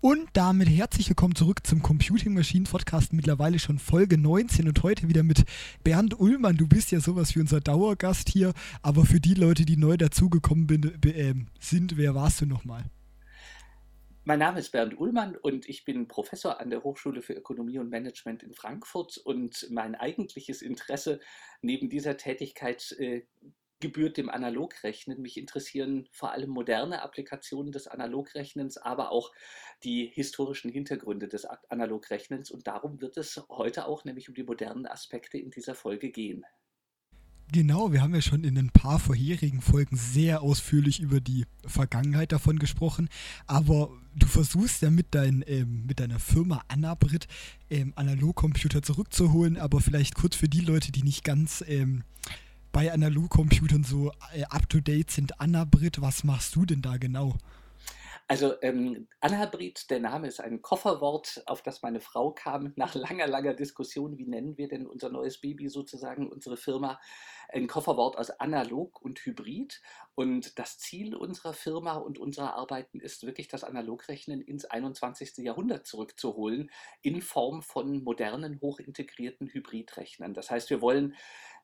Und damit herzlich willkommen zurück zum Computing Machine Podcast, mittlerweile schon Folge 19 und heute wieder mit Bernd Ullmann. Du bist ja sowas wie unser Dauergast hier, aber für die Leute, die neu dazugekommen äh, sind, wer warst du nochmal? Mein Name ist Bernd Ullmann und ich bin Professor an der Hochschule für Ökonomie und Management in Frankfurt und mein eigentliches Interesse neben dieser Tätigkeit äh, gebührt dem Analogrechnen. Mich interessieren vor allem moderne Applikationen des Analogrechnens, aber auch die historischen Hintergründe des Analogrechnens. Und darum wird es heute auch nämlich um die modernen Aspekte in dieser Folge gehen. Genau, wir haben ja schon in ein paar vorherigen Folgen sehr ausführlich über die Vergangenheit davon gesprochen, aber du versuchst ja mit, dein, ähm, mit deiner Firma Anabrit ähm, Analogcomputer zurückzuholen, aber vielleicht kurz für die Leute, die nicht ganz ähm, bei Analogcomputern so äh, up-to-date sind. Anabrit, was machst du denn da genau? Also ähm, Anabrit, der Name ist ein Kofferwort, auf das meine Frau kam nach langer, langer Diskussion. Wie nennen wir denn unser neues Baby sozusagen, unsere Firma? Ein Kofferwort aus analog und hybrid. Und das Ziel unserer Firma und unserer Arbeiten ist wirklich, das Analogrechnen ins 21. Jahrhundert zurückzuholen in Form von modernen, hochintegrierten Hybridrechnern. Das heißt, wir wollen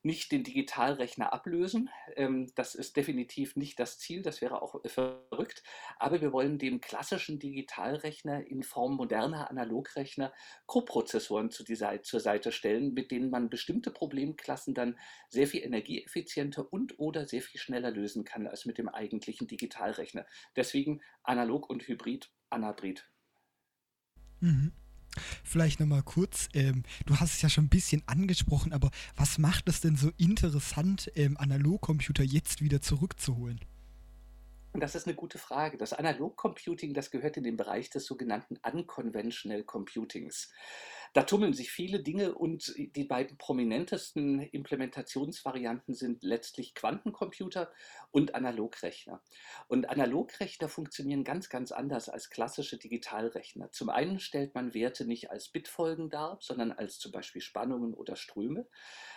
nicht den Digitalrechner ablösen. Ähm, das ist definitiv nicht das Ziel, das wäre auch verrückt. Aber wir wollen dem klassischen Digitalrechner in Form moderner Analogrechner Koprozessoren zur Seite stellen, mit denen man bestimmte Problemklassen dann sehr viel energieeffizienter und oder sehr viel schneller lösen kann als mit dem eigentlichen Digitalrechner. Deswegen analog und hybrid, Anabrid. Mhm. Vielleicht nochmal kurz, ähm, du hast es ja schon ein bisschen angesprochen, aber was macht es denn so interessant, ähm, Analogcomputer jetzt wieder zurückzuholen? Das ist eine gute Frage. Das Analogcomputing, das gehört in den Bereich des sogenannten Unconventional Computings. Da tummeln sich viele Dinge und die beiden prominentesten Implementationsvarianten sind letztlich Quantencomputer und Analogrechner. Und Analogrechner funktionieren ganz, ganz anders als klassische Digitalrechner. Zum einen stellt man Werte nicht als Bitfolgen dar, sondern als zum Beispiel Spannungen oder Ströme.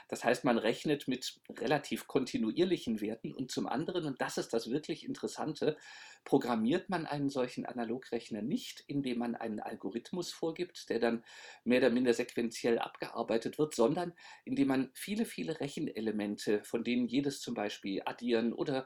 Das heißt, man rechnet mit relativ kontinuierlichen Werten und zum anderen, und das ist das wirklich Interessante, programmiert man einen solchen Analogrechner nicht, indem man einen Algorithmus vorgibt, der dann mehr oder minder sequenziell abgearbeitet wird, sondern indem man viele, viele Rechenelemente, von denen jedes zum Beispiel addieren oder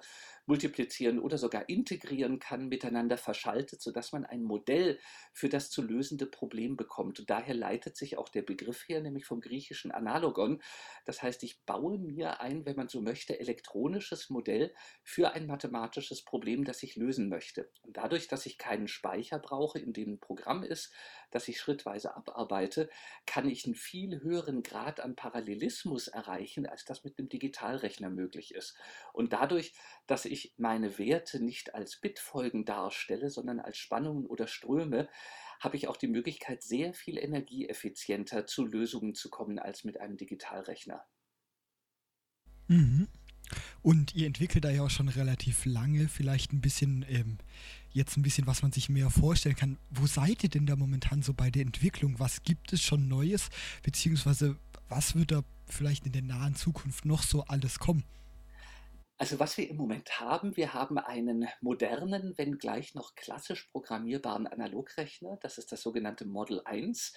multiplizieren oder sogar integrieren kann, miteinander verschaltet, sodass man ein Modell für das zu lösende Problem bekommt. Und daher leitet sich auch der Begriff her, nämlich vom griechischen Analogon. Das heißt, ich baue mir ein, wenn man so möchte, elektronisches Modell für ein mathematisches Problem, das ich lösen möchte. Und dadurch, dass ich keinen Speicher brauche, in dem ein Programm ist, das ich schrittweise abarbeite, kann ich einen viel höheren Grad an Parallelismus erreichen, als das mit einem Digitalrechner möglich ist. Und dadurch, dass ich meine Werte nicht als Bitfolgen darstelle, sondern als Spannungen oder Ströme, habe ich auch die Möglichkeit, sehr viel energieeffizienter zu Lösungen zu kommen als mit einem Digitalrechner. Mhm. Und ihr entwickelt da ja auch schon relativ lange, vielleicht ein bisschen ähm, jetzt ein bisschen, was man sich mehr vorstellen kann. Wo seid ihr denn da momentan so bei der Entwicklung? Was gibt es schon Neues? Beziehungsweise was wird da vielleicht in der nahen Zukunft noch so alles kommen? Also was wir im Moment haben, wir haben einen modernen, wenn gleich noch klassisch programmierbaren Analogrechner. Das ist das sogenannte Model 1.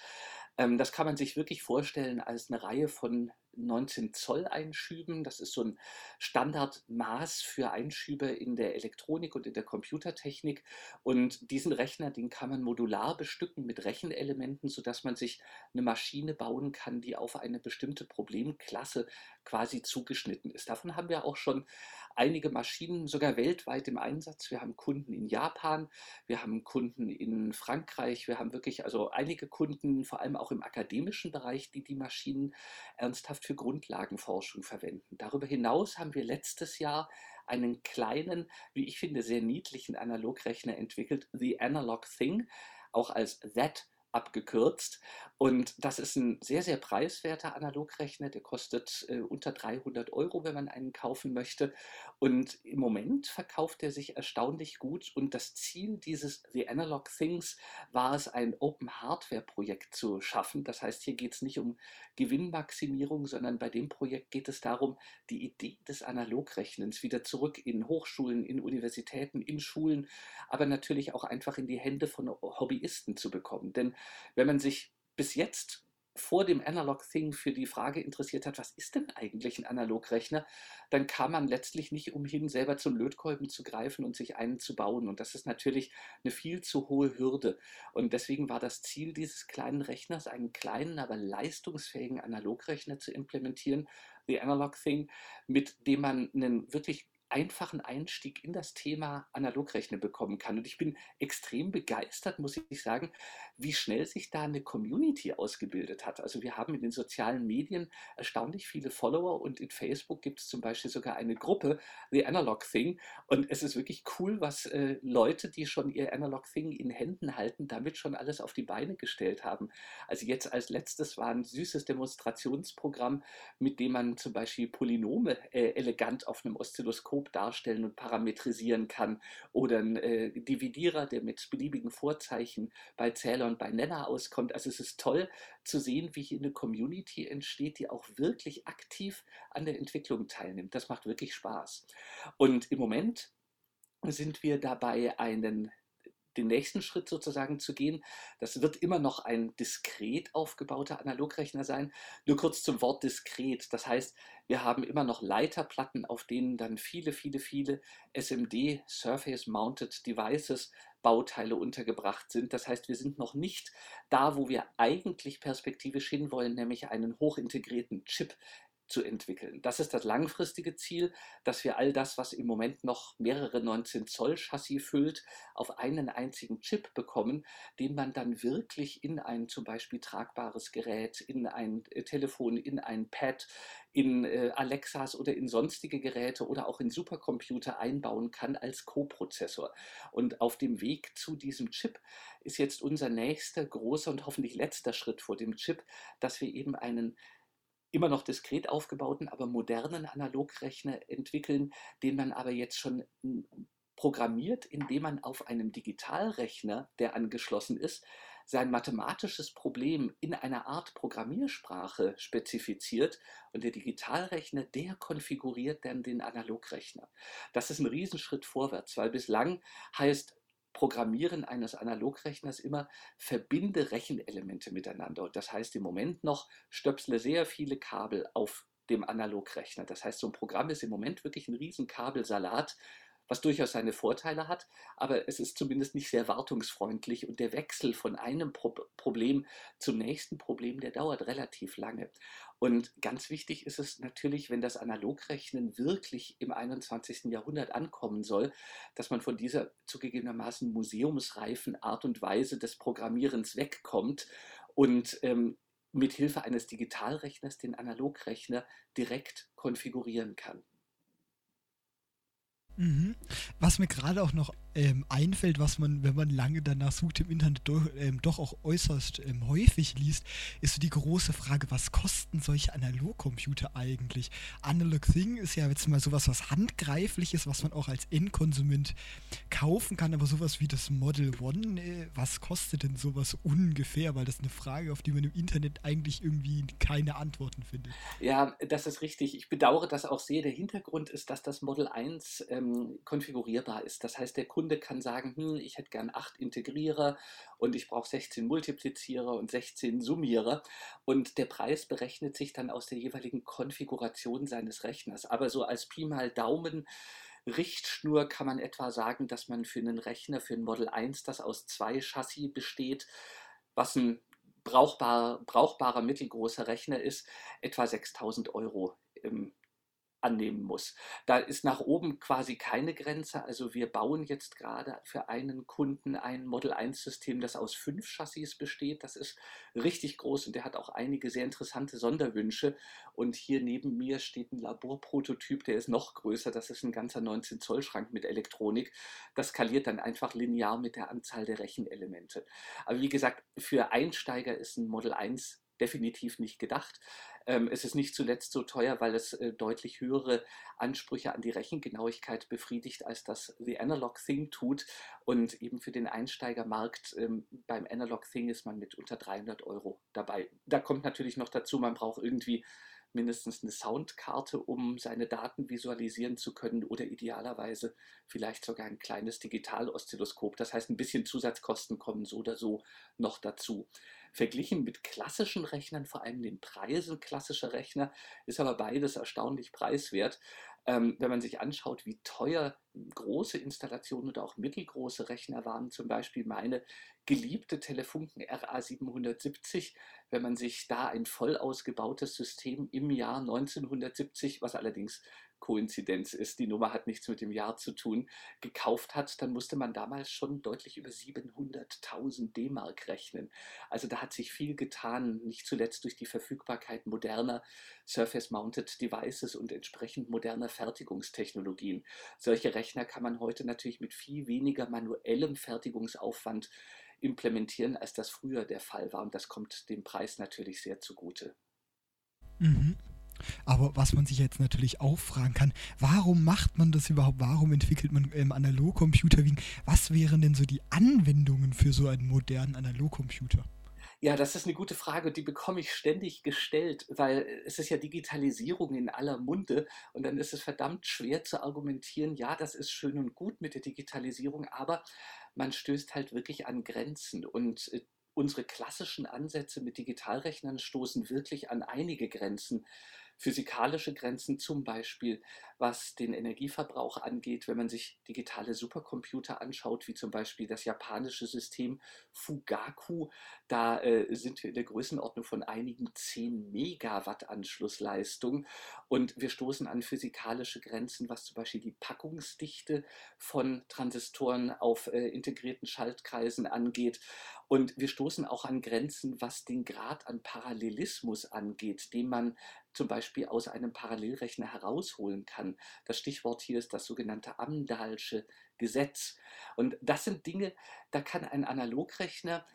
Ähm, das kann man sich wirklich vorstellen als eine Reihe von 19 Zoll Einschüben. Das ist so ein Standardmaß für Einschübe in der Elektronik und in der Computertechnik. Und diesen Rechner, den kann man modular bestücken mit Rechenelementen, sodass man sich eine Maschine bauen kann, die auf eine bestimmte Problemklasse quasi zugeschnitten ist. Davon haben wir auch schon einige Maschinen sogar weltweit im Einsatz. Wir haben Kunden in Japan, wir haben Kunden in Frankreich, wir haben wirklich also einige Kunden, vor allem auch im akademischen Bereich, die die Maschinen ernsthaft für Grundlagenforschung verwenden. Darüber hinaus haben wir letztes Jahr einen kleinen, wie ich finde, sehr niedlichen Analogrechner entwickelt, The Analog Thing, auch als That abgekürzt. Und das ist ein sehr, sehr preiswerter Analogrechner. Der kostet äh, unter 300 Euro, wenn man einen kaufen möchte. Und im Moment verkauft er sich erstaunlich gut. Und das Ziel dieses The Analog Things war es, ein Open Hardware Projekt zu schaffen. Das heißt, hier geht es nicht um Gewinnmaximierung, sondern bei dem Projekt geht es darum, die Idee des Analogrechnens wieder zurück in Hochschulen, in Universitäten, in Schulen, aber natürlich auch einfach in die Hände von Hobbyisten zu bekommen. Denn wenn man sich bis jetzt vor dem Analog Thing für die Frage interessiert hat, was ist denn eigentlich ein Analogrechner, dann kam man letztlich nicht umhin, selber zum Lötkolben zu greifen und sich einen zu bauen. Und das ist natürlich eine viel zu hohe Hürde. Und deswegen war das Ziel dieses kleinen Rechners, einen kleinen, aber leistungsfähigen Analogrechner zu implementieren, The Analog Thing, mit dem man einen wirklich einfachen Einstieg in das Thema Analogrechnen bekommen kann. Und ich bin extrem begeistert, muss ich sagen, wie schnell sich da eine Community ausgebildet hat. Also wir haben in den sozialen Medien erstaunlich viele Follower und in Facebook gibt es zum Beispiel sogar eine Gruppe, The Analog Thing. Und es ist wirklich cool, was äh, Leute, die schon ihr Analog Thing in Händen halten, damit schon alles auf die Beine gestellt haben. Also jetzt als letztes war ein süßes Demonstrationsprogramm, mit dem man zum Beispiel Polynome äh, elegant auf einem Oszilloskop darstellen und parametrisieren kann oder ein äh, Dividierer, der mit beliebigen Vorzeichen bei Zählern und bei Nenner auskommt. Also es ist toll zu sehen, wie hier eine Community entsteht, die auch wirklich aktiv an der Entwicklung teilnimmt. Das macht wirklich Spaß. Und im Moment sind wir dabei, einen den nächsten Schritt sozusagen zu gehen. Das wird immer noch ein diskret aufgebauter Analogrechner sein. Nur kurz zum Wort diskret. Das heißt, wir haben immer noch Leiterplatten, auf denen dann viele, viele, viele SMD, Surface Mounted Devices, Bauteile untergebracht sind. Das heißt, wir sind noch nicht da, wo wir eigentlich perspektivisch hinwollen, nämlich einen hochintegrierten Chip zu entwickeln. Das ist das langfristige Ziel, dass wir all das, was im Moment noch mehrere 19 Zoll Chassis füllt, auf einen einzigen Chip bekommen, den man dann wirklich in ein zum Beispiel tragbares Gerät, in ein äh, Telefon, in ein Pad, in äh, Alexas oder in sonstige Geräte oder auch in Supercomputer einbauen kann als Co-Prozessor. Und auf dem Weg zu diesem Chip ist jetzt unser nächster großer und hoffentlich letzter Schritt vor dem Chip, dass wir eben einen immer noch diskret aufgebauten, aber modernen Analogrechner entwickeln, den man aber jetzt schon hm, programmiert, indem man auf einem Digitalrechner, der angeschlossen ist, sein mathematisches Problem in einer Art Programmiersprache spezifiziert und der Digitalrechner, der konfiguriert dann den Analogrechner. Das ist ein Riesenschritt vorwärts, weil bislang heißt Programmieren eines Analogrechners immer verbinde Rechenelemente miteinander. Und das heißt im Moment noch, stöpsle sehr viele Kabel auf dem Analogrechner. Das heißt, so ein Programm ist im Moment wirklich ein riesen Kabelsalat, was durchaus seine Vorteile hat, aber es ist zumindest nicht sehr wartungsfreundlich und der Wechsel von einem Pro Problem zum nächsten Problem, der dauert relativ lange. Und ganz wichtig ist es natürlich, wenn das Analogrechnen wirklich im 21. Jahrhundert ankommen soll, dass man von dieser zugegebenermaßen museumsreifen Art und Weise des Programmierens wegkommt und ähm, mit Hilfe eines Digitalrechners den Analogrechner direkt konfigurieren kann. Mhm. Was mir gerade auch noch ähm, einfällt, was man, wenn man lange danach sucht im Internet, do, ähm, doch auch äußerst ähm, häufig liest, ist so die große Frage, was kosten solche Analogcomputer eigentlich? Analog Thing ist ja jetzt mal sowas, was handgreifliches, was man auch als Endkonsument kaufen kann, aber sowas wie das Model One, äh, was kostet denn sowas ungefähr? Weil das ist eine Frage, auf die man im Internet eigentlich irgendwie keine Antworten findet. Ja, das ist richtig. Ich bedauere das auch sehr. Der Hintergrund ist, dass das Model 1 ähm, konfigurierbar ist. Das heißt, der Kunde kann sagen, hm, ich hätte gern acht Integrierer und ich brauche 16 Multiplizierer und 16 Summierer. Und der Preis berechnet sich dann aus der jeweiligen Konfiguration seines Rechners. Aber so als Pi mal Daumen Richtschnur kann man etwa sagen, dass man für einen Rechner, für ein Model 1, das aus zwei Chassis besteht, was ein brauchbar, brauchbarer mittelgroßer Rechner ist, etwa 6000 Euro im annehmen muss. Da ist nach oben quasi keine Grenze. Also wir bauen jetzt gerade für einen Kunden ein Model 1 System, das aus fünf Chassis besteht. Das ist richtig groß und der hat auch einige sehr interessante Sonderwünsche. Und hier neben mir steht ein Laborprototyp, der ist noch größer. Das ist ein ganzer 19 Zoll Schrank mit Elektronik. Das skaliert dann einfach linear mit der Anzahl der Rechenelemente. Aber wie gesagt, für Einsteiger ist ein Model 1 definitiv nicht gedacht. Ähm, es ist nicht zuletzt so teuer, weil es äh, deutlich höhere Ansprüche an die Rechengenauigkeit befriedigt, als das The Analog Thing tut. Und eben für den Einsteigermarkt ähm, beim Analog Thing ist man mit unter 300 Euro dabei. Da kommt natürlich noch dazu, man braucht irgendwie mindestens eine Soundkarte, um seine Daten visualisieren zu können oder idealerweise vielleicht sogar ein kleines Digital-Oszilloskop. Das heißt, ein bisschen Zusatzkosten kommen so oder so noch dazu. Verglichen mit klassischen Rechnern, vor allem den Preisen klassischer Rechner, ist aber beides erstaunlich preiswert. Ähm, wenn man sich anschaut, wie teuer große Installationen oder auch mittelgroße Rechner waren, zum Beispiel meine geliebte Telefunken RA770, wenn man sich da ein voll ausgebautes System im Jahr 1970, was allerdings Koinzidenz ist, die Nummer hat nichts mit dem Jahr zu tun, gekauft hat, dann musste man damals schon deutlich über 700.000 D-Mark rechnen. Also da hat sich viel getan, nicht zuletzt durch die Verfügbarkeit moderner Surface-Mounted Devices und entsprechend moderner Fertigungstechnologien. Solche Rechner kann man heute natürlich mit viel weniger manuellem Fertigungsaufwand implementieren, als das früher der Fall war. Und das kommt dem Preis natürlich sehr zugute. Mhm. Aber was man sich jetzt natürlich auch fragen kann, warum macht man das überhaupt? Warum entwickelt man ähm, Analogcomputer? Was wären denn so die Anwendungen für so einen modernen Analogcomputer? Ja, das ist eine gute Frage die bekomme ich ständig gestellt, weil es ist ja Digitalisierung in aller Munde und dann ist es verdammt schwer zu argumentieren, ja, das ist schön und gut mit der Digitalisierung, aber man stößt halt wirklich an Grenzen und äh, unsere klassischen Ansätze mit Digitalrechnern stoßen wirklich an einige Grenzen physikalische Grenzen, zum Beispiel was den Energieverbrauch angeht, wenn man sich digitale Supercomputer anschaut, wie zum Beispiel das japanische System Fugaku, da äh, sind wir in der Größenordnung von einigen 10 Megawatt Anschlussleistung und wir stoßen an physikalische Grenzen, was zum Beispiel die Packungsdichte von Transistoren auf äh, integrierten Schaltkreisen angeht. Und wir stoßen auch an Grenzen, was den Grad an Parallelismus angeht, den man zum Beispiel aus einem Parallelrechner herausholen kann. Das Stichwort hier ist das sogenannte Amdahlsche Gesetz. Und das sind Dinge, da kann ein Analogrechner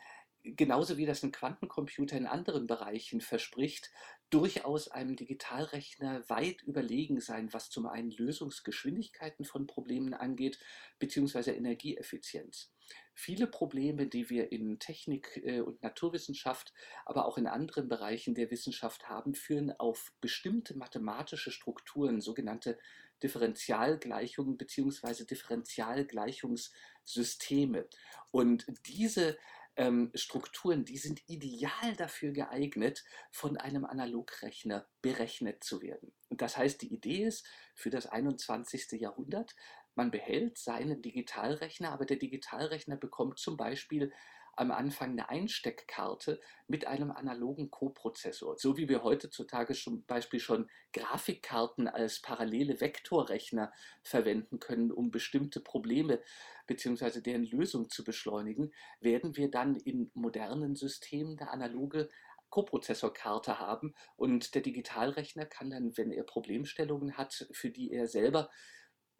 genauso wie das ein Quantencomputer in anderen Bereichen verspricht, durchaus einem Digitalrechner weit überlegen sein, was zum einen Lösungsgeschwindigkeiten von Problemen angeht, beziehungsweise Energieeffizienz. Viele Probleme, die wir in Technik äh, und Naturwissenschaft, aber auch in anderen Bereichen der Wissenschaft haben, führen auf bestimmte mathematische Strukturen, sogenannte Differentialgleichungen beziehungsweise Differentialgleichungssysteme. Und diese ähm, Strukturen, die sind ideal dafür geeignet, von einem Analogrechner berechnet zu werden. Und das heißt, die Idee ist für das 21. Jahrhundert, man behält seinen Digitalrechner, aber der Digitalrechner bekommt zum Beispiel am Anfang eine Einsteckkarte mit einem analogen Coprozessor. So wie wir heutzutage zum Beispiel schon Grafikkarten als parallele Vektorrechner verwenden können, um bestimmte Probleme bzw. deren Lösung zu beschleunigen, werden wir dann in modernen Systemen eine analoge Coprozessorkarte haben und der Digitalrechner kann dann, wenn er Problemstellungen hat, für die er selber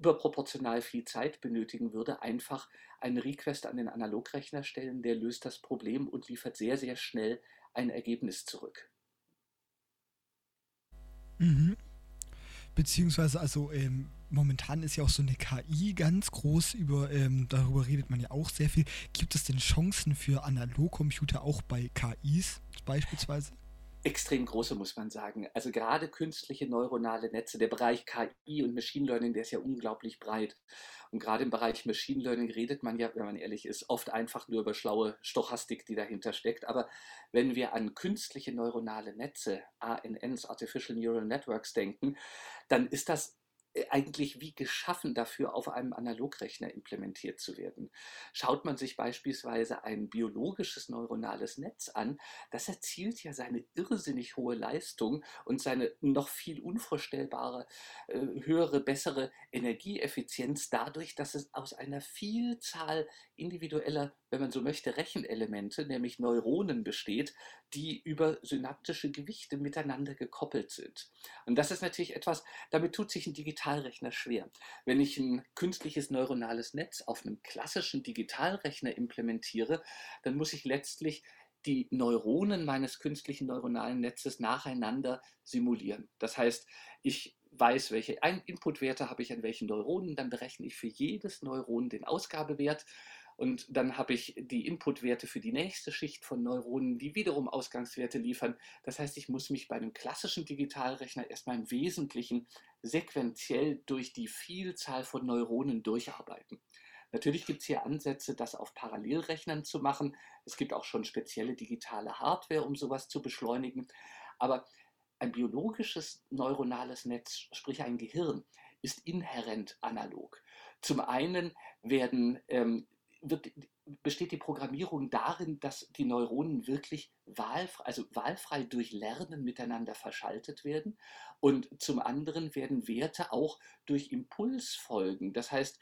überproportional viel Zeit benötigen würde, einfach einen Request an den Analogrechner stellen, der löst das Problem und liefert sehr, sehr schnell ein Ergebnis zurück. Mhm. Beziehungsweise, also ähm, momentan ist ja auch so eine KI ganz groß, über, ähm, darüber redet man ja auch sehr viel. Gibt es denn Chancen für Analogcomputer auch bei KIs beispielsweise? Extrem große, muss man sagen. Also gerade künstliche neuronale Netze, der Bereich KI und Machine Learning, der ist ja unglaublich breit. Und gerade im Bereich Machine Learning redet man ja, wenn man ehrlich ist, oft einfach nur über schlaue Stochastik, die dahinter steckt. Aber wenn wir an künstliche neuronale Netze, ANNs, Artificial Neural Networks denken, dann ist das eigentlich wie geschaffen dafür, auf einem Analogrechner implementiert zu werden. Schaut man sich beispielsweise ein biologisches neuronales Netz an, das erzielt ja seine irrsinnig hohe Leistung und seine noch viel unvorstellbare, äh, höhere, bessere Energieeffizienz dadurch, dass es aus einer Vielzahl individueller, wenn man so möchte, Rechenelemente, nämlich Neuronen besteht, die über synaptische Gewichte miteinander gekoppelt sind. Und das ist natürlich etwas, damit tut sich ein Digitalrechner schwer. Wenn ich ein künstliches neuronales Netz auf einem klassischen Digitalrechner implementiere, dann muss ich letztlich die Neuronen meines künstlichen neuronalen Netzes nacheinander simulieren. Das heißt, ich weiß, welche Inputwerte habe ich an welchen Neuronen, dann berechne ich für jedes Neuron den Ausgabewert und dann habe ich die Inputwerte für die nächste Schicht von Neuronen, die wiederum Ausgangswerte liefern. Das heißt, ich muss mich bei einem klassischen Digitalrechner erstmal im Wesentlichen sequenziell durch die Vielzahl von Neuronen durcharbeiten. Natürlich gibt es hier Ansätze, das auf Parallelrechnern zu machen. Es gibt auch schon spezielle digitale Hardware, um sowas zu beschleunigen. Aber ein biologisches neuronales Netz, sprich ein Gehirn, ist inhärent analog. Zum einen werden ähm, wird, besteht die Programmierung darin, dass die Neuronen wirklich wahlfrei, also wahlfrei durch Lernen miteinander verschaltet werden. Und zum anderen werden Werte auch durch Impulsfolgen, das heißt,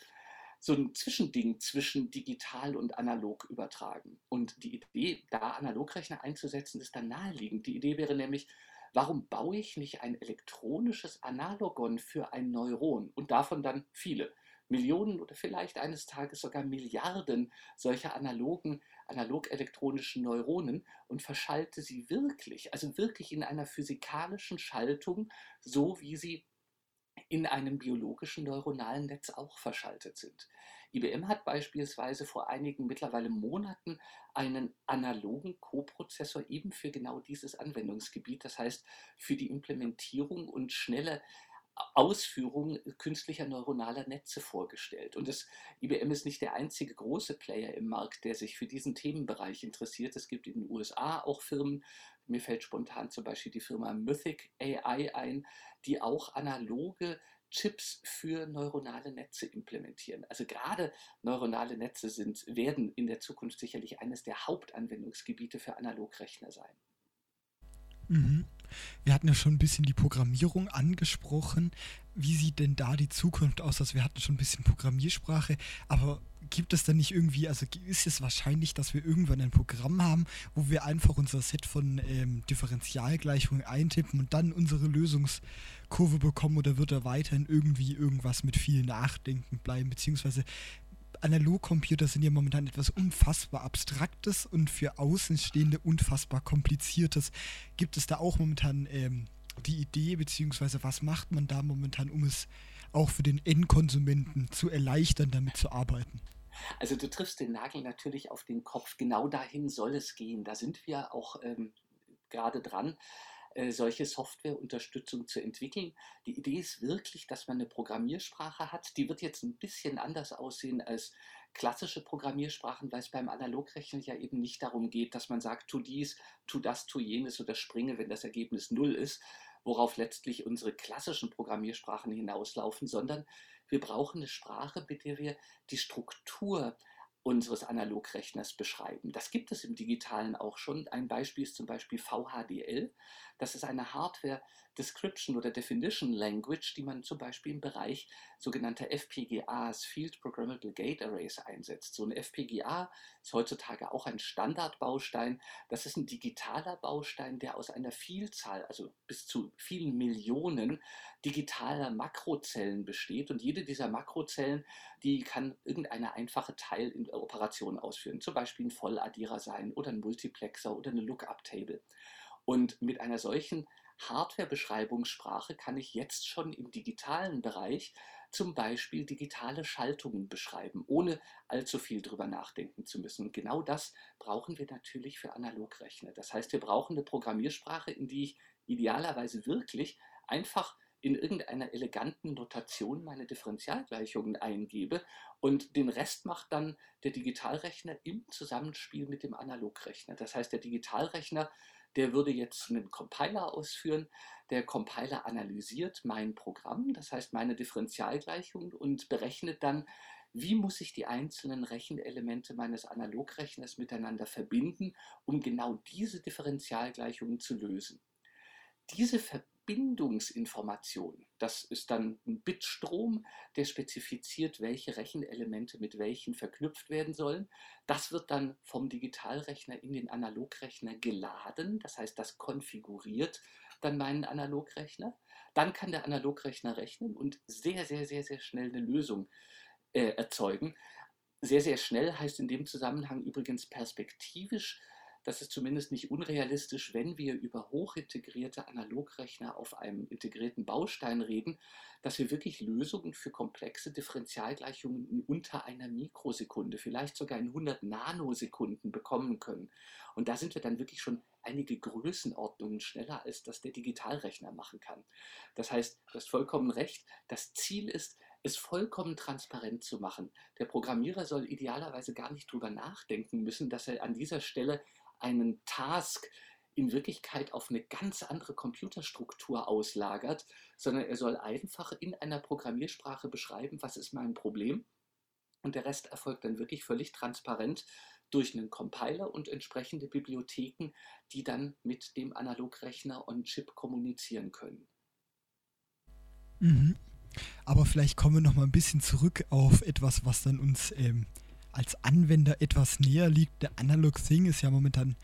so ein Zwischending zwischen digital und analog übertragen. Und die Idee, da Analogrechner einzusetzen, ist dann naheliegend. Die Idee wäre nämlich, warum baue ich nicht ein elektronisches Analogon für ein Neuron und davon dann viele? Millionen oder vielleicht eines Tages sogar Milliarden solcher analogen, analog-elektronischen Neuronen und verschalte sie wirklich, also wirklich in einer physikalischen Schaltung, so wie sie in einem biologischen neuronalen Netz auch verschaltet sind. IBM hat beispielsweise vor einigen mittlerweile Monaten einen analogen Koprozessor eben für genau dieses Anwendungsgebiet, das heißt für die Implementierung und schnelle Ausführung künstlicher neuronaler Netze vorgestellt. Und das IBM ist nicht der einzige große Player im Markt, der sich für diesen Themenbereich interessiert. Es gibt in den USA auch Firmen, mir fällt spontan zum Beispiel die Firma Mythic AI ein, die auch analoge Chips für neuronale Netze implementieren. Also gerade neuronale Netze sind, werden in der Zukunft sicherlich eines der Hauptanwendungsgebiete für Analogrechner sein. Mhm. Wir hatten ja schon ein bisschen die Programmierung angesprochen. Wie sieht denn da die Zukunft aus? Also wir hatten schon ein bisschen Programmiersprache, aber gibt es dann nicht irgendwie, also ist es wahrscheinlich, dass wir irgendwann ein Programm haben, wo wir einfach unser Set von ähm, Differentialgleichungen eintippen und dann unsere Lösungskurve bekommen oder wird da weiterhin irgendwie irgendwas mit viel Nachdenken bleiben, beziehungsweise Analogcomputer sind ja momentan etwas unfassbar Abstraktes und für Außenstehende unfassbar Kompliziertes. Gibt es da auch momentan ähm, die Idee, beziehungsweise was macht man da momentan, um es auch für den Endkonsumenten zu erleichtern, damit zu arbeiten? Also du triffst den Nagel natürlich auf den Kopf. Genau dahin soll es gehen. Da sind wir auch ähm, gerade dran. Äh, solche Softwareunterstützung zu entwickeln. Die Idee ist wirklich, dass man eine Programmiersprache hat. Die wird jetzt ein bisschen anders aussehen als klassische Programmiersprachen, weil es beim Analogrechnen ja eben nicht darum geht, dass man sagt, tu dies, tu das, tu jenes oder springe, wenn das Ergebnis null ist, worauf letztlich unsere klassischen Programmiersprachen hinauslaufen, sondern wir brauchen eine Sprache, mit der wir die Struktur unseres Analogrechners beschreiben. Das gibt es im digitalen auch schon. Ein Beispiel ist zum Beispiel VHDL. Das ist eine Hardware Description oder Definition Language, die man zum Beispiel im Bereich sogenannter FPGAs, Field Programmable Gate Arrays, einsetzt. So ein FPGA ist heutzutage auch ein Standardbaustein. Das ist ein digitaler Baustein, der aus einer Vielzahl, also bis zu vielen Millionen digitaler Makrozellen besteht. Und jede dieser Makrozellen, die kann irgendeine einfache Teil in Operation ausführen. Zum Beispiel ein Volladdierer sein oder ein Multiplexer oder eine Lookup-Table. Und mit einer solchen Hardware-Beschreibungssprache kann ich jetzt schon im digitalen Bereich zum Beispiel digitale Schaltungen beschreiben, ohne allzu viel drüber nachdenken zu müssen. Und genau das brauchen wir natürlich für Analogrechner. Das heißt, wir brauchen eine Programmiersprache, in die ich idealerweise wirklich einfach in irgendeiner eleganten Notation meine Differentialgleichungen eingebe und den Rest macht dann der Digitalrechner im Zusammenspiel mit dem Analogrechner. Das heißt, der Digitalrechner, der würde jetzt einen Compiler ausführen. Der Compiler analysiert mein Programm, das heißt meine Differentialgleichungen und berechnet dann, wie muss ich die einzelnen Rechenelemente meines Analogrechners miteinander verbinden, um genau diese Differentialgleichungen zu lösen. Diese Verbindungsinformation, das ist dann ein Bitstrom, der spezifiziert, welche Rechenelemente mit welchen verknüpft werden sollen. Das wird dann vom Digitalrechner in den Analogrechner geladen, das heißt, das konfiguriert dann meinen Analogrechner. Dann kann der Analogrechner rechnen und sehr, sehr, sehr, sehr schnell eine Lösung äh, erzeugen. Sehr, sehr schnell heißt in dem Zusammenhang übrigens perspektivisch, das ist zumindest nicht unrealistisch, wenn wir über hochintegrierte Analogrechner auf einem integrierten Baustein reden, dass wir wirklich Lösungen für komplexe Differentialgleichungen in unter einer Mikrosekunde, vielleicht sogar in 100 Nanosekunden bekommen können. Und da sind wir dann wirklich schon einige Größenordnungen schneller, als das der Digitalrechner machen kann. Das heißt, du hast vollkommen recht, das Ziel ist, es vollkommen transparent zu machen. Der Programmierer soll idealerweise gar nicht drüber nachdenken müssen, dass er an dieser Stelle einen Task in Wirklichkeit auf eine ganz andere Computerstruktur auslagert, sondern er soll einfach in einer Programmiersprache beschreiben, was ist mein Problem. Und der Rest erfolgt dann wirklich völlig transparent durch einen Compiler und entsprechende Bibliotheken, die dann mit dem Analogrechner on Chip kommunizieren können. Mhm. Aber vielleicht kommen wir noch mal ein bisschen zurück auf etwas, was dann uns ähm, als Anwender etwas näher liegt. Der Analog Thing ist ja momentan,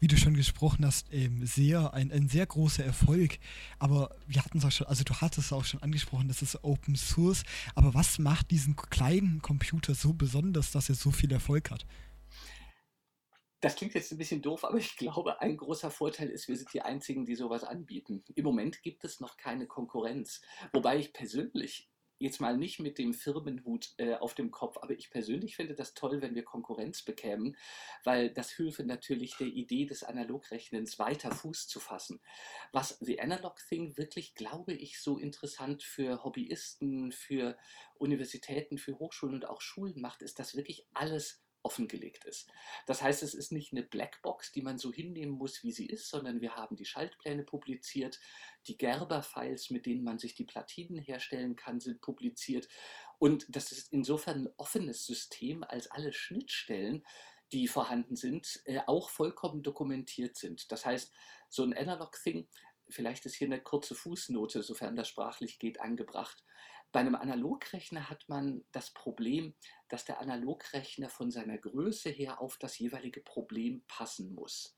wie du schon gesprochen hast, ähm, sehr, ein, ein sehr großer Erfolg. Aber wir hatten es auch schon, also du hattest es auch schon angesprochen, das ist Open Source. Aber was macht diesen kleinen Computer so besonders, dass er so viel Erfolg hat? Das klingt jetzt ein bisschen doof, aber ich glaube, ein großer Vorteil ist, wir sind die Einzigen, die sowas anbieten. Im Moment gibt es noch keine Konkurrenz. Wobei ich persönlich jetzt mal nicht mit dem Firmenhut äh, auf dem Kopf, aber ich persönlich finde das toll, wenn wir Konkurrenz bekämen, weil das hilfe natürlich der Idee des Analogrechnens weiter Fuß zu fassen. Was The Analog Thing wirklich, glaube ich, so interessant für Hobbyisten, für Universitäten, für Hochschulen und auch Schulen macht, ist, dass wirklich alles offengelegt ist. Das heißt, es ist nicht eine Blackbox, die man so hinnehmen muss, wie sie ist, sondern wir haben die Schaltpläne publiziert, die Gerber-Files, mit denen man sich die Platinen herstellen kann, sind publiziert. Und das ist insofern ein offenes System, als alle Schnittstellen, die vorhanden sind, äh, auch vollkommen dokumentiert sind. Das heißt, so ein Analog-Thing, vielleicht ist hier eine kurze Fußnote, sofern das sprachlich geht, angebracht. Bei einem Analogrechner hat man das Problem, dass der Analogrechner von seiner Größe her auf das jeweilige Problem passen muss.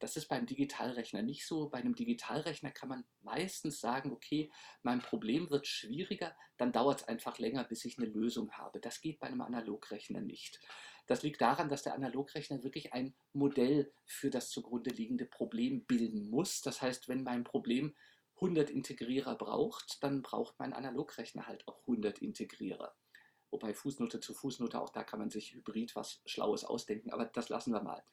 Das ist beim Digitalrechner nicht so. Bei einem Digitalrechner kann man meistens sagen, okay, mein Problem wird schwieriger, dann dauert es einfach länger, bis ich eine Lösung habe. Das geht bei einem Analogrechner nicht. Das liegt daran, dass der Analogrechner wirklich ein Modell für das zugrunde liegende Problem bilden muss. Das heißt, wenn mein Problem 100 Integrierer braucht, dann braucht mein Analogrechner halt auch 100 Integrierer. Wobei Fußnote zu Fußnote, auch da kann man sich hybrid was Schlaues ausdenken, aber das lassen wir mal.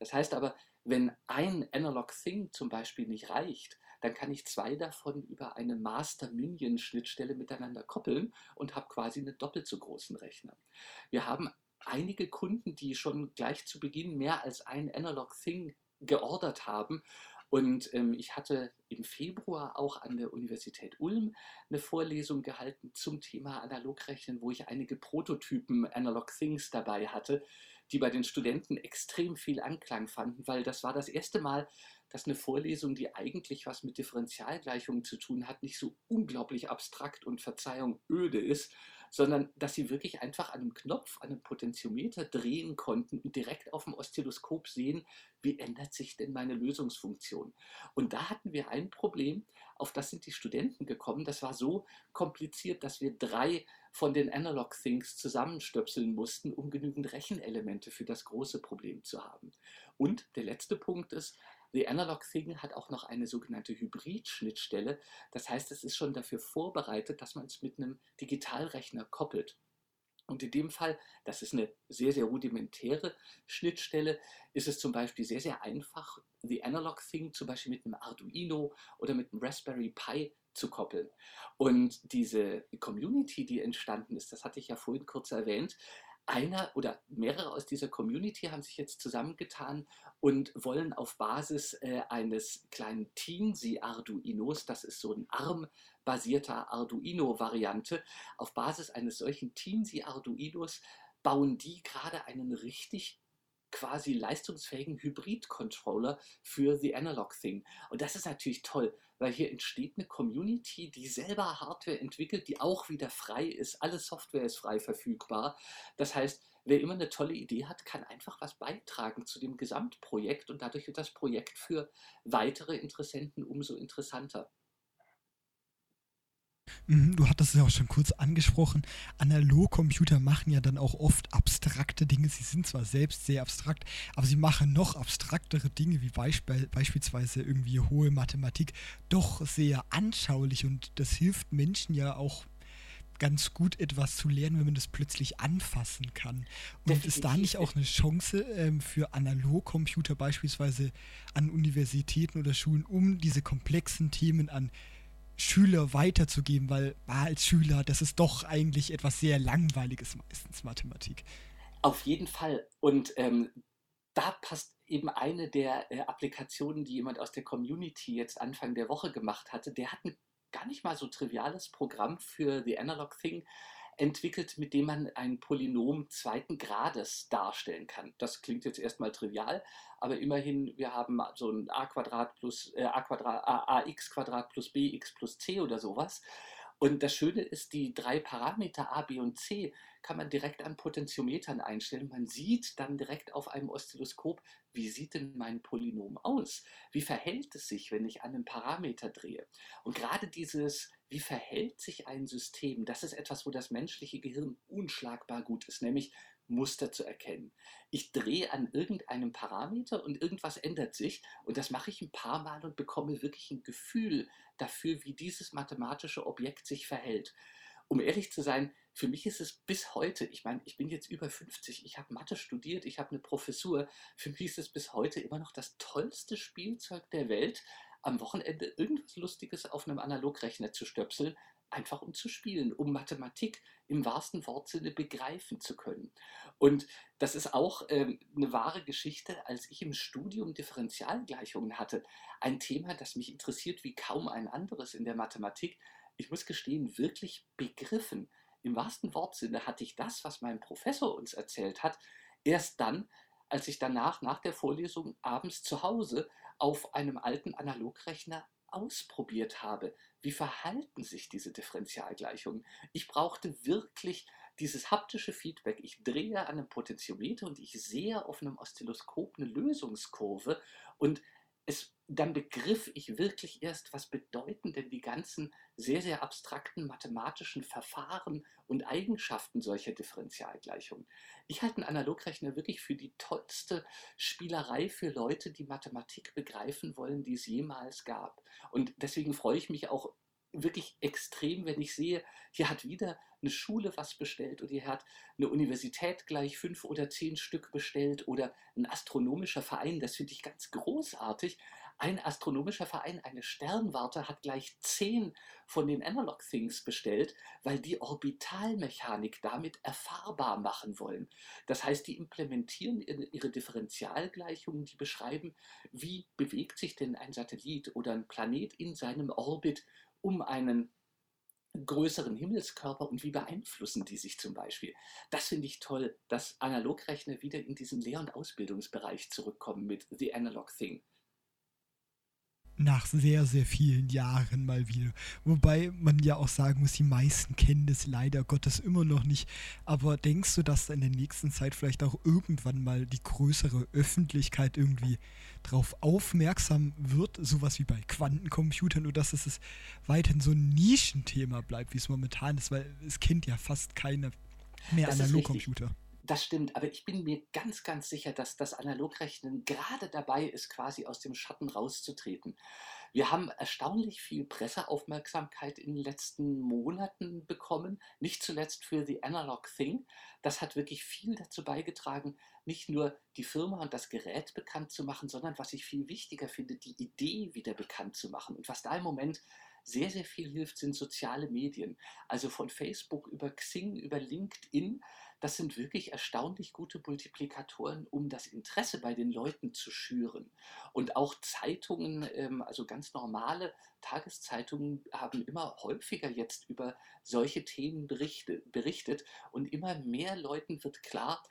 Das heißt aber, wenn ein Analog Thing zum Beispiel nicht reicht, dann kann ich zwei davon über eine Master-Minion-Schnittstelle miteinander koppeln und habe quasi einen doppelt so großen Rechner. Wir haben einige Kunden, die schon gleich zu Beginn mehr als ein Analog Thing geordert haben und ähm, ich hatte im Februar auch an der Universität Ulm eine Vorlesung gehalten zum Thema Analogrechnen, wo ich einige Prototypen Analog Things dabei hatte, die bei den Studenten extrem viel Anklang fanden, weil das war das erste Mal, dass eine Vorlesung, die eigentlich was mit Differentialgleichungen zu tun hat, nicht so unglaublich abstrakt und Verzeihung öde ist, sondern dass sie wirklich einfach an einem Knopf, an einem Potentiometer drehen konnten und direkt auf dem Oszilloskop sehen, wie ändert sich denn meine Lösungsfunktion. Und da hatten wir ein Problem, auf das sind die Studenten gekommen. Das war so kompliziert, dass wir drei von den Analog Things zusammenstöpseln mussten, um genügend Rechenelemente für das große Problem zu haben. Und der letzte Punkt ist, The Analog Thing hat auch noch eine sogenannte Hybrid-Schnittstelle. Das heißt, es ist schon dafür vorbereitet, dass man es mit einem Digitalrechner koppelt. Und in dem Fall, das ist eine sehr, sehr rudimentäre Schnittstelle, ist es zum Beispiel sehr, sehr einfach, The Analog Thing zum Beispiel mit einem Arduino oder mit einem Raspberry Pi zu koppeln. Und diese Community, die entstanden ist, das hatte ich ja vorhin kurz erwähnt, einer oder mehrere aus dieser Community haben sich jetzt zusammengetan und wollen auf Basis äh, eines kleinen Teensy Arduinos, das ist so ein ARM-basierter Arduino-Variante, auf Basis eines solchen Teensy Arduinos bauen die gerade einen richtig quasi leistungsfähigen Hybrid-Controller für The Analog Thing. Und das ist natürlich toll, weil hier entsteht eine Community, die selber Hardware entwickelt, die auch wieder frei ist. Alle Software ist frei verfügbar. Das heißt, wer immer eine tolle Idee hat, kann einfach was beitragen zu dem Gesamtprojekt und dadurch wird das Projekt für weitere Interessenten umso interessanter. Mhm, du hattest es ja auch schon kurz angesprochen. Analogcomputer machen ja dann auch oft abstrakte Dinge. Sie sind zwar selbst sehr abstrakt, aber sie machen noch abstraktere Dinge, wie beisp beispielsweise irgendwie hohe Mathematik, doch sehr anschaulich. Und das hilft Menschen ja auch ganz gut etwas zu lernen, wenn man das plötzlich anfassen kann. Und Definitiv. ist da nicht auch eine Chance ähm, für Analogcomputer beispielsweise an Universitäten oder Schulen, um diese komplexen Themen an Schüler weiterzugeben, weil als Schüler, das ist doch eigentlich etwas sehr Langweiliges meistens, Mathematik. Auf jeden Fall. Und ähm, da passt eben eine der äh, Applikationen, die jemand aus der Community jetzt Anfang der Woche gemacht hatte. Der hat ein gar nicht mal so triviales Programm für The Analog Thing entwickelt, mit dem man ein Polynom zweiten Grades darstellen kann. Das klingt jetzt erstmal trivial, aber immerhin, wir haben so ein a Quadrat plus äh, a Quadrat, ax Quadrat plus bx plus c oder sowas. Und das Schöne ist, die drei Parameter a, b und c kann man direkt an Potentiometern einstellen. Man sieht dann direkt auf einem Oszilloskop, wie sieht denn mein Polynom aus? Wie verhält es sich, wenn ich einen Parameter drehe? Und gerade dieses, wie verhält sich ein System, das ist etwas, wo das menschliche Gehirn unschlagbar gut ist, nämlich Muster zu erkennen. Ich drehe an irgendeinem Parameter und irgendwas ändert sich und das mache ich ein paar Mal und bekomme wirklich ein Gefühl dafür, wie dieses mathematische Objekt sich verhält. Um ehrlich zu sein, für mich ist es bis heute, ich meine, ich bin jetzt über 50, ich habe Mathe studiert, ich habe eine Professur, für mich ist es bis heute immer noch das tollste Spielzeug der Welt, am Wochenende irgendwas Lustiges auf einem Analogrechner zu stöpseln, einfach um zu spielen, um Mathematik im wahrsten Wortsinne begreifen zu können. Und das ist auch ähm, eine wahre Geschichte, als ich im Studium Differentialgleichungen hatte. Ein Thema, das mich interessiert wie kaum ein anderes in der Mathematik. Ich muss gestehen, wirklich begriffen. Im wahrsten Wortsinne hatte ich das, was mein Professor uns erzählt hat, erst dann, als ich danach nach der Vorlesung abends zu Hause auf einem alten Analogrechner ausprobiert habe. Wie verhalten sich diese Differentialgleichungen? Ich brauchte wirklich dieses haptische Feedback. Ich drehe an einem Potentiometer und ich sehe auf einem Oszilloskop eine Lösungskurve und es dann begriff ich wirklich erst, was bedeuten denn die ganzen sehr, sehr abstrakten mathematischen Verfahren und Eigenschaften solcher Differentialgleichungen. Ich halte einen Analogrechner wirklich für die tollste Spielerei für Leute, die Mathematik begreifen wollen, die es jemals gab. Und deswegen freue ich mich auch wirklich extrem, wenn ich sehe, hier hat wieder eine Schule was bestellt oder hier hat eine Universität gleich fünf oder zehn Stück bestellt oder ein astronomischer Verein, das finde ich ganz großartig. Ein astronomischer Verein, eine Sternwarte, hat gleich zehn von den Analog Things bestellt, weil die Orbitalmechanik damit erfahrbar machen wollen. Das heißt, die implementieren ihre Differentialgleichungen, die beschreiben, wie bewegt sich denn ein Satellit oder ein Planet in seinem Orbit um einen größeren Himmelskörper und wie beeinflussen die sich zum Beispiel. Das finde ich toll, dass Analogrechner wieder in diesen Lehr- und Ausbildungsbereich zurückkommen mit The Analog Thing nach sehr, sehr vielen Jahren mal wieder. Wobei man ja auch sagen muss, die meisten kennen das leider Gottes immer noch nicht. Aber denkst du, dass in der nächsten Zeit vielleicht auch irgendwann mal die größere Öffentlichkeit irgendwie darauf aufmerksam wird, sowas wie bei Quantencomputern, oder dass es weiterhin so ein Nischenthema bleibt, wie es momentan ist, weil es kennt ja fast keiner mehr Analogcomputer. Das stimmt, aber ich bin mir ganz, ganz sicher, dass das Analogrechnen gerade dabei ist, quasi aus dem Schatten rauszutreten. Wir haben erstaunlich viel Presseaufmerksamkeit in den letzten Monaten bekommen, nicht zuletzt für The Analog Thing. Das hat wirklich viel dazu beigetragen, nicht nur die Firma und das Gerät bekannt zu machen, sondern was ich viel wichtiger finde, die Idee wieder bekannt zu machen. Und was da im Moment sehr, sehr viel hilft, sind soziale Medien. Also von Facebook über Xing, über LinkedIn das sind wirklich erstaunlich gute Multiplikatoren, um das Interesse bei den Leuten zu schüren. Und auch Zeitungen, ähm, also ganz normale Tageszeitungen, haben immer häufiger jetzt über solche Themen berichtet und immer mehr Leuten wird klar,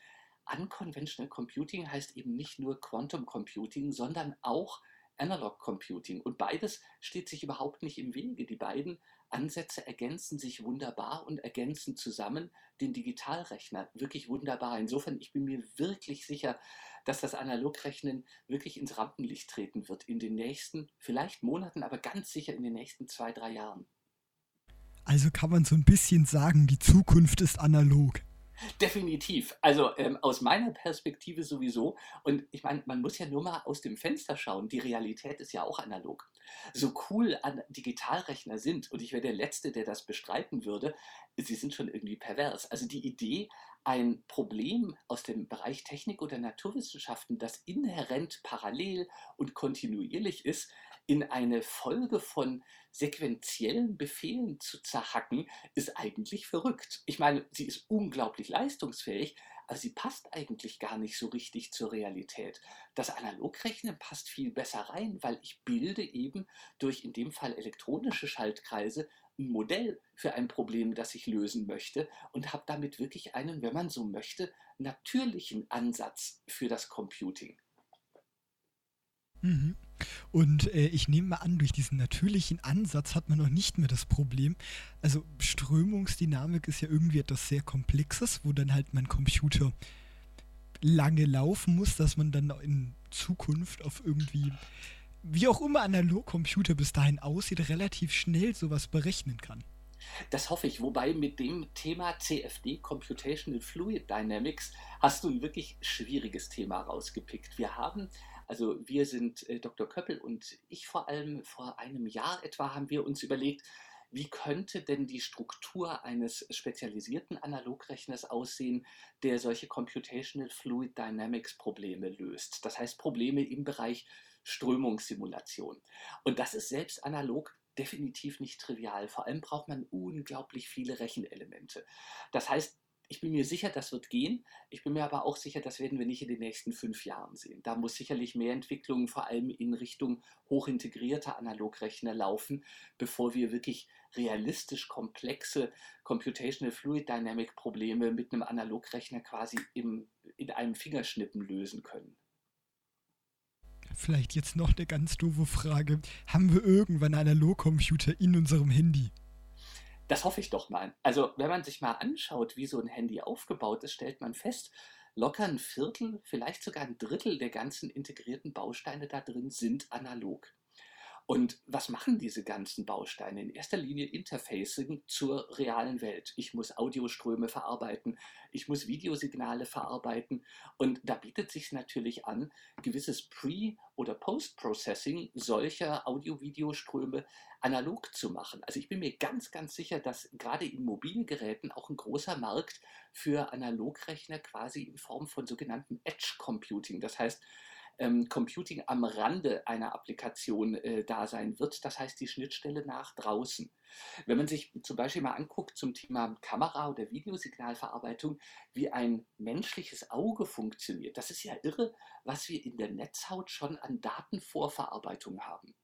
Unconventional Computing heißt eben nicht nur Quantum Computing, sondern auch Analog Computing. Und beides steht sich überhaupt nicht im Wege. Die beiden Ansätze ergänzen sich wunderbar und ergänzen zusammen den Digitalrechner wirklich wunderbar. Insofern, ich bin mir wirklich sicher, dass das Analogrechnen wirklich ins Rampenlicht treten wird in den nächsten, vielleicht Monaten, aber ganz sicher in den nächsten zwei, drei Jahren. Also kann man so ein bisschen sagen, die Zukunft ist analog. Definitiv. Also ähm, aus meiner Perspektive sowieso. Und ich meine, man muss ja nur mal aus dem Fenster schauen. Die Realität ist ja auch analog. So cool an Digitalrechner sind, und ich wäre der Letzte, der das bestreiten würde, sie sind schon irgendwie pervers. Also die Idee, ein Problem aus dem Bereich Technik oder Naturwissenschaften, das inhärent parallel und kontinuierlich ist, in eine Folge von sequentiellen Befehlen zu zerhacken, ist eigentlich verrückt. Ich meine, sie ist unglaublich leistungsfähig, aber sie passt eigentlich gar nicht so richtig zur Realität. Das Analogrechnen passt viel besser rein, weil ich bilde eben durch in dem Fall elektronische Schaltkreise ein Modell für ein Problem, das ich lösen möchte und habe damit wirklich einen, wenn man so möchte, natürlichen Ansatz für das Computing. Mhm. Und äh, ich nehme mal an, durch diesen natürlichen Ansatz hat man noch nicht mehr das Problem. Also Strömungsdynamik ist ja irgendwie etwas sehr Komplexes, wo dann halt mein Computer lange laufen muss, dass man dann in Zukunft auf irgendwie, wie auch immer Analogcomputer bis dahin aussieht, relativ schnell sowas berechnen kann. Das hoffe ich. Wobei mit dem Thema CFD, Computational Fluid Dynamics, hast du ein wirklich schwieriges Thema rausgepickt. Wir haben also wir sind, äh, Dr. Köppel und ich vor allem, vor einem Jahr etwa haben wir uns überlegt, wie könnte denn die Struktur eines spezialisierten Analogrechners aussehen, der solche Computational Fluid Dynamics Probleme löst? Das heißt Probleme im Bereich Strömungssimulation. Und das ist selbst analog definitiv nicht trivial. Vor allem braucht man unglaublich viele Rechenelemente. Das heißt, ich bin mir sicher, das wird gehen. Ich bin mir aber auch sicher, das werden wir nicht in den nächsten fünf Jahren sehen. Da muss sicherlich mehr Entwicklung vor allem in Richtung hochintegrierter Analogrechner laufen, bevor wir wirklich realistisch komplexe Computational Fluid Dynamic Probleme mit einem Analogrechner quasi im, in einem Fingerschnippen lösen können. Vielleicht jetzt noch eine ganz doofe Frage. Haben wir irgendwann Analogcomputer in unserem Handy? Das hoffe ich doch mal. Also, wenn man sich mal anschaut, wie so ein Handy aufgebaut ist, stellt man fest, locker ein Viertel, vielleicht sogar ein Drittel der ganzen integrierten Bausteine da drin sind analog. Und was machen diese ganzen Bausteine? In erster Linie Interfacing zur realen Welt. Ich muss Audioströme verarbeiten, ich muss Videosignale verarbeiten und da bietet sich natürlich an, gewisses Pre- oder Post-Processing solcher Audio-Videoströme analog zu machen. Also ich bin mir ganz, ganz sicher, dass gerade in Mobilgeräten auch ein großer Markt für Analogrechner quasi in Form von sogenannten Edge Computing, das heißt ähm, Computing am Rande einer Applikation äh, da sein wird. Das heißt die Schnittstelle nach draußen. Wenn man sich zum Beispiel mal anguckt zum Thema Kamera- oder Videosignalverarbeitung, wie ein menschliches Auge funktioniert, das ist ja irre, was wir in der Netzhaut schon an Datenvorverarbeitung haben.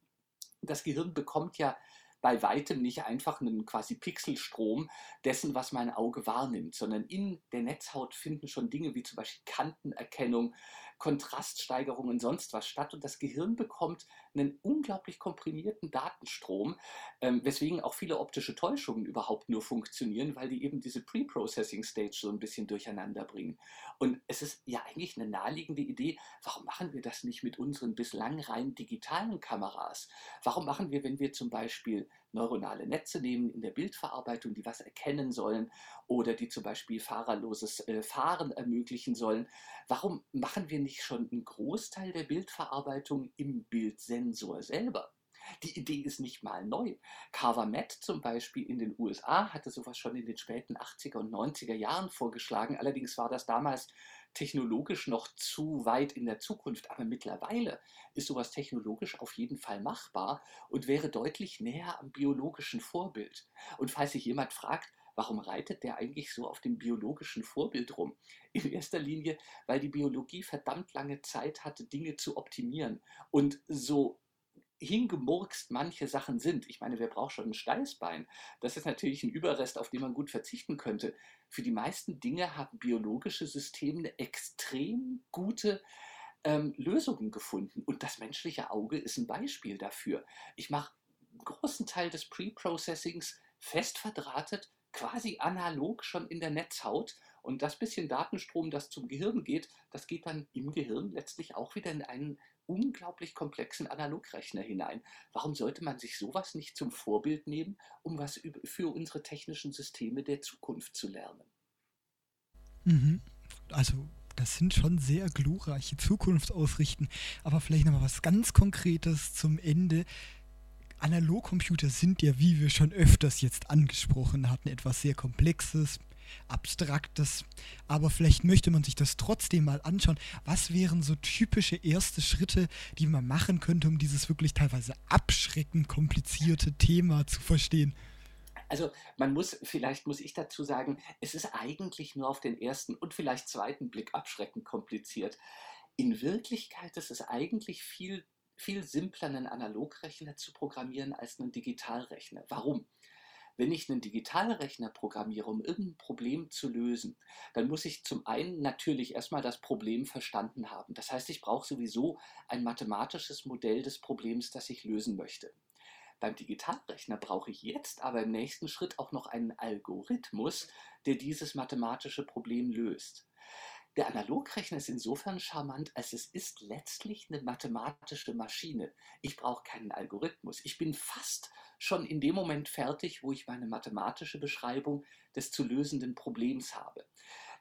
Das Gehirn bekommt ja bei weitem nicht einfach einen quasi Pixelstrom dessen, was mein Auge wahrnimmt, sondern in der Netzhaut finden schon Dinge wie zum Beispiel Kantenerkennung, Kontraststeigerung und sonst was statt. Und das Gehirn bekommt einen unglaublich komprimierten Datenstrom, ähm, weswegen auch viele optische Täuschungen überhaupt nur funktionieren, weil die eben diese Pre-Processing-Stage so ein bisschen durcheinander bringen. Und es ist ja eigentlich eine naheliegende Idee, warum machen wir das nicht mit unseren bislang rein digitalen Kameras? Warum machen wir, wenn wir zum Beispiel neuronale Netze nehmen in der Bildverarbeitung, die was erkennen sollen oder die zum Beispiel fahrerloses äh, Fahren ermöglichen sollen. Warum machen wir nicht schon einen Großteil der Bildverarbeitung im Bildsensor selber? Die Idee ist nicht mal neu. CarvaMet zum Beispiel in den USA hatte sowas schon in den späten 80er und 90er Jahren vorgeschlagen. Allerdings war das damals technologisch noch zu weit in der Zukunft, aber mittlerweile ist sowas technologisch auf jeden Fall machbar und wäre deutlich näher am biologischen Vorbild. Und falls sich jemand fragt, warum reitet der eigentlich so auf dem biologischen Vorbild rum? In erster Linie, weil die Biologie verdammt lange Zeit hatte, Dinge zu optimieren und so hingemurkst manche Sachen sind. Ich meine, wer braucht schon ein Steißbein? Das ist natürlich ein Überrest, auf den man gut verzichten könnte. Für die meisten Dinge haben biologische Systeme eine extrem gute ähm, Lösungen gefunden. Und das menschliche Auge ist ein Beispiel dafür. Ich mache einen großen Teil des Pre-Processings fest verdrahtet, quasi analog schon in der Netzhaut. Und das bisschen Datenstrom, das zum Gehirn geht, das geht dann im Gehirn letztlich auch wieder in einen unglaublich komplexen Analogrechner hinein. Warum sollte man sich sowas nicht zum Vorbild nehmen, um was für unsere technischen Systeme der Zukunft zu lernen? Mhm. Also das sind schon sehr glorreiche Zukunftsausrichten. Aber vielleicht noch mal was ganz Konkretes zum Ende. Analogcomputer sind ja, wie wir schon öfters jetzt angesprochen hatten, etwas sehr Komplexes, Abstraktes. Aber vielleicht möchte man sich das trotzdem mal anschauen. Was wären so typische erste Schritte, die man machen könnte, um dieses wirklich teilweise abschreckend komplizierte Thema zu verstehen? Also man muss, vielleicht muss ich dazu sagen, es ist eigentlich nur auf den ersten und vielleicht zweiten Blick abschreckend kompliziert. In Wirklichkeit ist es eigentlich viel, viel simpler, einen Analogrechner zu programmieren als einen Digitalrechner. Warum? Wenn ich einen Digitalrechner programmiere, um irgendein Problem zu lösen, dann muss ich zum einen natürlich erstmal das Problem verstanden haben. Das heißt, ich brauche sowieso ein mathematisches Modell des Problems, das ich lösen möchte. Beim Digitalrechner brauche ich jetzt aber im nächsten Schritt auch noch einen Algorithmus, der dieses mathematische Problem löst. Der Analogrechner ist insofern charmant, als es ist letztlich eine mathematische Maschine. Ich brauche keinen Algorithmus. Ich bin fast schon in dem Moment fertig, wo ich meine mathematische Beschreibung des zu lösenden Problems habe.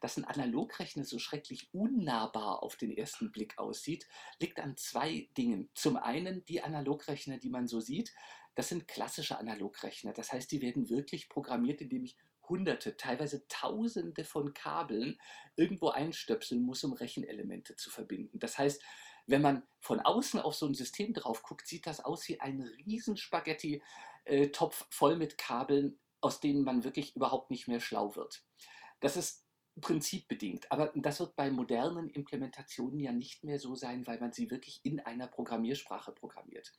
Dass ein Analogrechner so schrecklich unnahbar auf den ersten Blick aussieht, liegt an zwei Dingen. Zum einen die Analogrechner, die man so sieht, das sind klassische Analogrechner. Das heißt, die werden wirklich programmiert, indem ich hunderte, teilweise tausende von Kabeln irgendwo einstöpseln muss, um Rechenelemente zu verbinden. Das heißt, wenn man von außen auf so ein System drauf guckt, sieht das aus wie ein riesen Spaghetti-Topf voll mit Kabeln, aus denen man wirklich überhaupt nicht mehr schlau wird. Das ist prinzipbedingt, aber das wird bei modernen Implementationen ja nicht mehr so sein, weil man sie wirklich in einer Programmiersprache programmiert.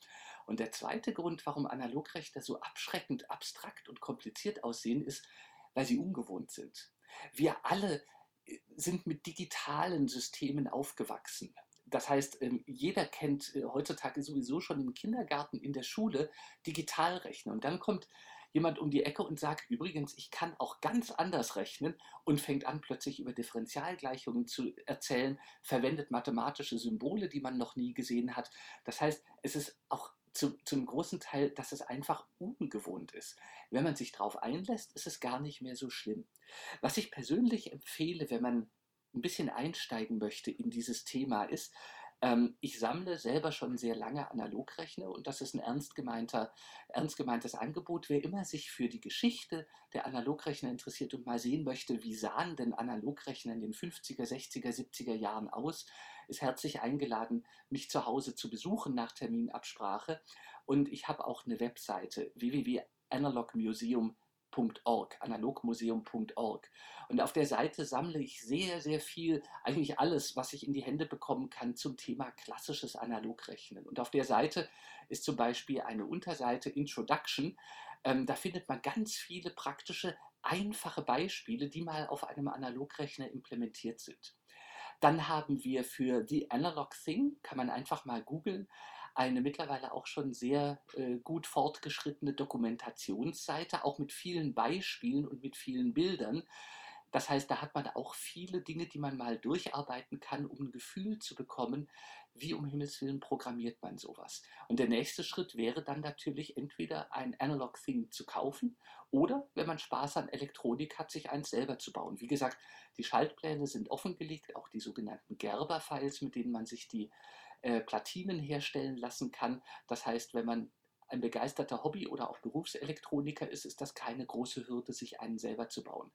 Und der zweite Grund, warum Analogrechner so abschreckend, abstrakt und kompliziert aussehen, ist, weil sie ungewohnt sind. Wir alle äh, sind mit digitalen Systemen aufgewachsen. Das heißt, ähm, jeder kennt äh, heutzutage sowieso schon im Kindergarten, in der Schule Digitalrechner. Und dann kommt jemand um die Ecke und sagt, übrigens, ich kann auch ganz anders rechnen und fängt an, plötzlich über Differentialgleichungen zu erzählen, verwendet mathematische Symbole, die man noch nie gesehen hat. Das heißt, es ist auch zu, zu einem großen Teil, dass es einfach ungewohnt ist. Wenn man sich darauf einlässt, ist es gar nicht mehr so schlimm. Was ich persönlich empfehle, wenn man ein bisschen einsteigen möchte in dieses Thema, ist, ähm, ich sammle selber schon sehr lange Analogrechner und das ist ein ernst, gemeinter, ernst gemeintes Angebot. Wer immer sich für die Geschichte der Analogrechner interessiert und mal sehen möchte, wie sahen denn Analogrechner in den 50er, 60er, 70er Jahren aus, ist herzlich eingeladen, mich zu Hause zu besuchen nach Terminabsprache. Und ich habe auch eine Webseite www.analogmuseum.com analogmuseum.org. Und auf der Seite sammle ich sehr, sehr viel, eigentlich alles, was ich in die Hände bekommen kann zum Thema klassisches Analogrechnen. Und auf der Seite ist zum Beispiel eine Unterseite Introduction. Ähm, da findet man ganz viele praktische, einfache Beispiele, die mal auf einem Analogrechner implementiert sind. Dann haben wir für The Analog Thing, kann man einfach mal googeln, eine mittlerweile auch schon sehr äh, gut fortgeschrittene Dokumentationsseite, auch mit vielen Beispielen und mit vielen Bildern. Das heißt, da hat man auch viele Dinge, die man mal durcharbeiten kann, um ein Gefühl zu bekommen, wie um Himmels Willen programmiert man sowas. Und der nächste Schritt wäre dann natürlich entweder ein Analog Thing zu kaufen oder, wenn man Spaß an Elektronik hat, sich eins selber zu bauen. Wie gesagt, die Schaltpläne sind offengelegt, auch die sogenannten Gerber-Files, mit denen man sich die äh, Platinen herstellen lassen kann. Das heißt, wenn man ein begeisterter Hobby- oder auch Berufselektroniker ist, ist das keine große Hürde, sich einen selber zu bauen.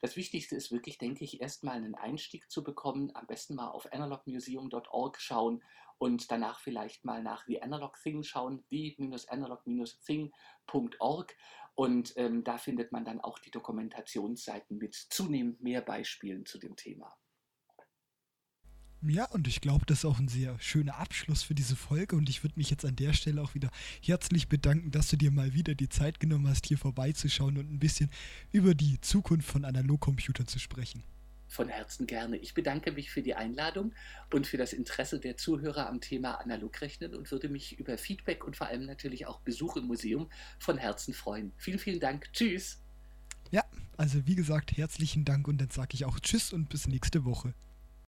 Das Wichtigste ist wirklich, denke ich, erstmal einen Einstieg zu bekommen. Am besten mal auf analogmuseum.org schauen und danach vielleicht mal nach The Analog Thing schauen, the-analog-thing.org. Und ähm, da findet man dann auch die Dokumentationsseiten mit zunehmend mehr Beispielen zu dem Thema. Ja, und ich glaube, das ist auch ein sehr schöner Abschluss für diese Folge. Und ich würde mich jetzt an der Stelle auch wieder herzlich bedanken, dass du dir mal wieder die Zeit genommen hast, hier vorbeizuschauen und ein bisschen über die Zukunft von Analogcomputern zu sprechen. Von Herzen gerne. Ich bedanke mich für die Einladung und für das Interesse der Zuhörer am Thema Analogrechnen und würde mich über Feedback und vor allem natürlich auch Besuch im Museum von Herzen freuen. Vielen, vielen Dank. Tschüss. Ja, also wie gesagt, herzlichen Dank und dann sage ich auch Tschüss und bis nächste Woche.